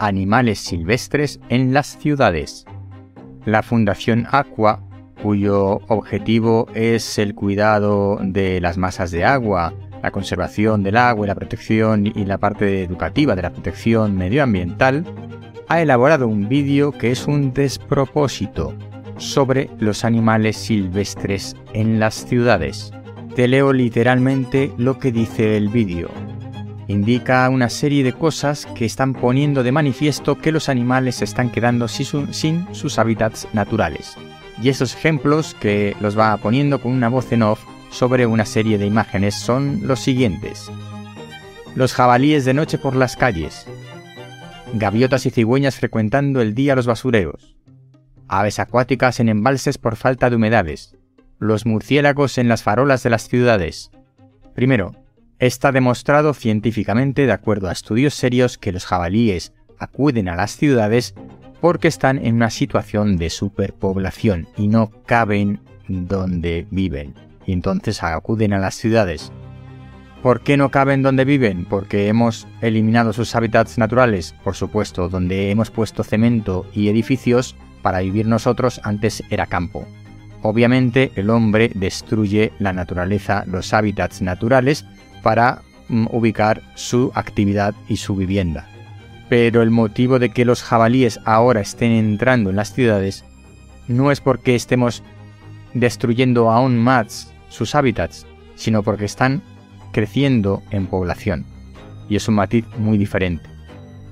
animales silvestres en las ciudades. La Fundación Aqua, cuyo objetivo es el cuidado de las masas de agua, la conservación del agua y la protección y la parte educativa de la protección medioambiental, ha elaborado un vídeo que es un despropósito sobre los animales silvestres en las ciudades. Te leo literalmente lo que dice el vídeo. Indica una serie de cosas que están poniendo de manifiesto que los animales están quedando sin sus hábitats naturales. Y esos ejemplos que los va poniendo con una voz en off sobre una serie de imágenes son los siguientes. Los jabalíes de noche por las calles. Gaviotas y cigüeñas frecuentando el día los basureros. Aves acuáticas en embalses por falta de humedades. Los murciélagos en las farolas de las ciudades. Primero, Está demostrado científicamente, de acuerdo a estudios serios, que los jabalíes acuden a las ciudades porque están en una situación de superpoblación y no caben donde viven. Y entonces acuden a las ciudades. ¿Por qué no caben donde viven? Porque hemos eliminado sus hábitats naturales, por supuesto, donde hemos puesto cemento y edificios para vivir nosotros antes era campo. Obviamente el hombre destruye la naturaleza, los hábitats naturales para mm, ubicar su actividad y su vivienda. Pero el motivo de que los jabalíes ahora estén entrando en las ciudades no es porque estemos destruyendo aún más sus hábitats, sino porque están creciendo en población. Y es un matiz muy diferente.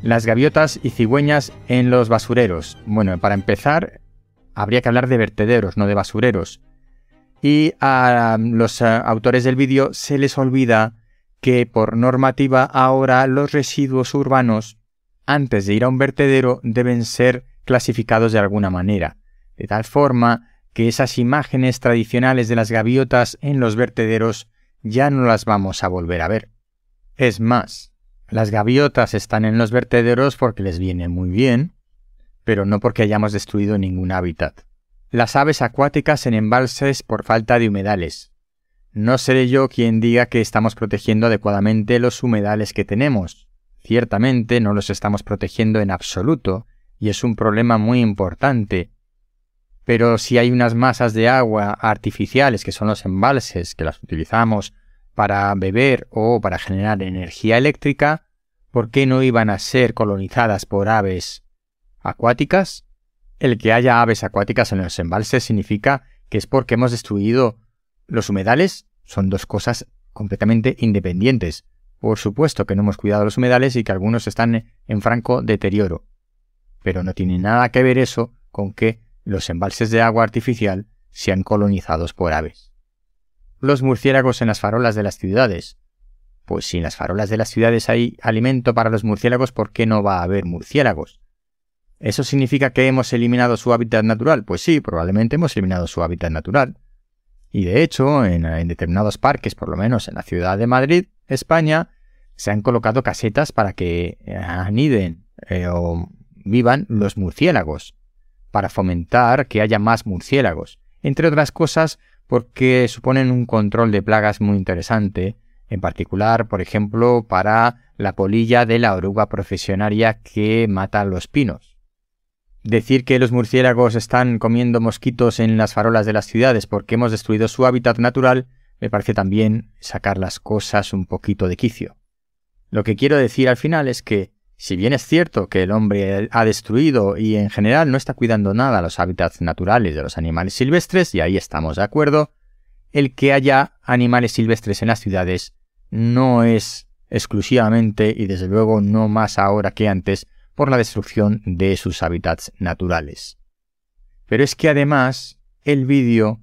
Las gaviotas y cigüeñas en los basureros. Bueno, para empezar, habría que hablar de vertederos, no de basureros. Y a los eh, autores del vídeo se les olvida que por normativa ahora los residuos urbanos, antes de ir a un vertedero, deben ser clasificados de alguna manera, de tal forma que esas imágenes tradicionales de las gaviotas en los vertederos ya no las vamos a volver a ver. Es más, las gaviotas están en los vertederos porque les viene muy bien, pero no porque hayamos destruido ningún hábitat. Las aves acuáticas en embalses por falta de humedales, no seré yo quien diga que estamos protegiendo adecuadamente los humedales que tenemos. Ciertamente no los estamos protegiendo en absoluto, y es un problema muy importante. Pero si hay unas masas de agua artificiales, que son los embalses, que las utilizamos para beber o para generar energía eléctrica, ¿por qué no iban a ser colonizadas por aves acuáticas? El que haya aves acuáticas en los embalses significa que es porque hemos destruido los humedales son dos cosas completamente independientes. Por supuesto que no hemos cuidado los humedales y que algunos están en franco deterioro. Pero no tiene nada que ver eso con que los embalses de agua artificial sean colonizados por aves. Los murciélagos en las farolas de las ciudades. Pues si en las farolas de las ciudades hay alimento para los murciélagos, ¿por qué no va a haber murciélagos? ¿Eso significa que hemos eliminado su hábitat natural? Pues sí, probablemente hemos eliminado su hábitat natural. Y de hecho, en, determinados parques, por lo menos en la ciudad de Madrid, España, se han colocado casetas para que aniden eh, o vivan los murciélagos, para fomentar que haya más murciélagos, entre otras cosas porque suponen un control de plagas muy interesante, en particular, por ejemplo, para la polilla de la oruga profesionaria que mata los pinos. Decir que los murciélagos están comiendo mosquitos en las farolas de las ciudades porque hemos destruido su hábitat natural me parece también sacar las cosas un poquito de quicio. Lo que quiero decir al final es que, si bien es cierto que el hombre ha destruido y en general no está cuidando nada los hábitats naturales de los animales silvestres, y ahí estamos de acuerdo, el que haya animales silvestres en las ciudades no es exclusivamente y desde luego no más ahora que antes por la destrucción de sus hábitats naturales. Pero es que además el vídeo,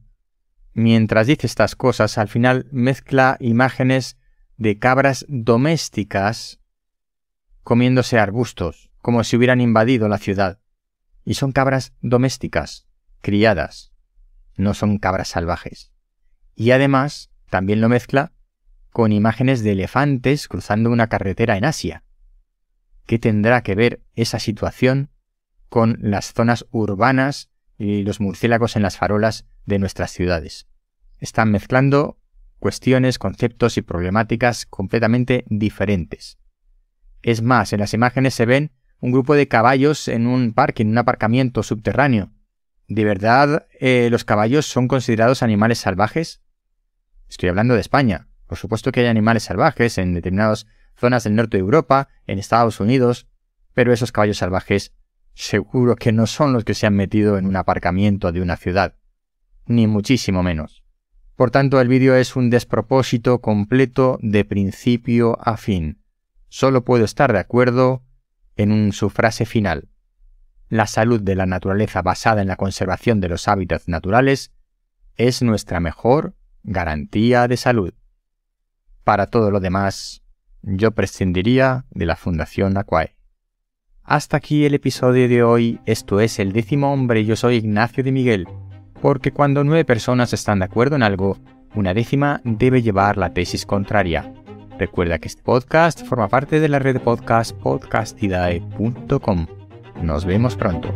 mientras dice estas cosas, al final mezcla imágenes de cabras domésticas comiéndose arbustos, como si hubieran invadido la ciudad. Y son cabras domésticas, criadas, no son cabras salvajes. Y además también lo mezcla con imágenes de elefantes cruzando una carretera en Asia. ¿Qué tendrá que ver esa situación con las zonas urbanas y los murciélagos en las farolas de nuestras ciudades? Están mezclando cuestiones, conceptos y problemáticas completamente diferentes. Es más, en las imágenes se ven un grupo de caballos en un parque, en un aparcamiento subterráneo. ¿De verdad eh, los caballos son considerados animales salvajes? Estoy hablando de España. Por supuesto que hay animales salvajes en determinadas zonas del norte de Europa, en Estados Unidos, pero esos caballos salvajes seguro que no son los que se han metido en un aparcamiento de una ciudad, ni muchísimo menos. Por tanto, el vídeo es un despropósito completo de principio a fin. Solo puedo estar de acuerdo en su frase final. La salud de la naturaleza basada en la conservación de los hábitats naturales es nuestra mejor garantía de salud. Para todo lo demás, yo prescindiría de la Fundación Aquae. Hasta aquí el episodio de hoy, esto es el décimo hombre, yo soy Ignacio de Miguel, porque cuando nueve personas están de acuerdo en algo, una décima debe llevar la tesis contraria. Recuerda que este podcast forma parte de la red de podcast podcastidae.com. Nos vemos pronto.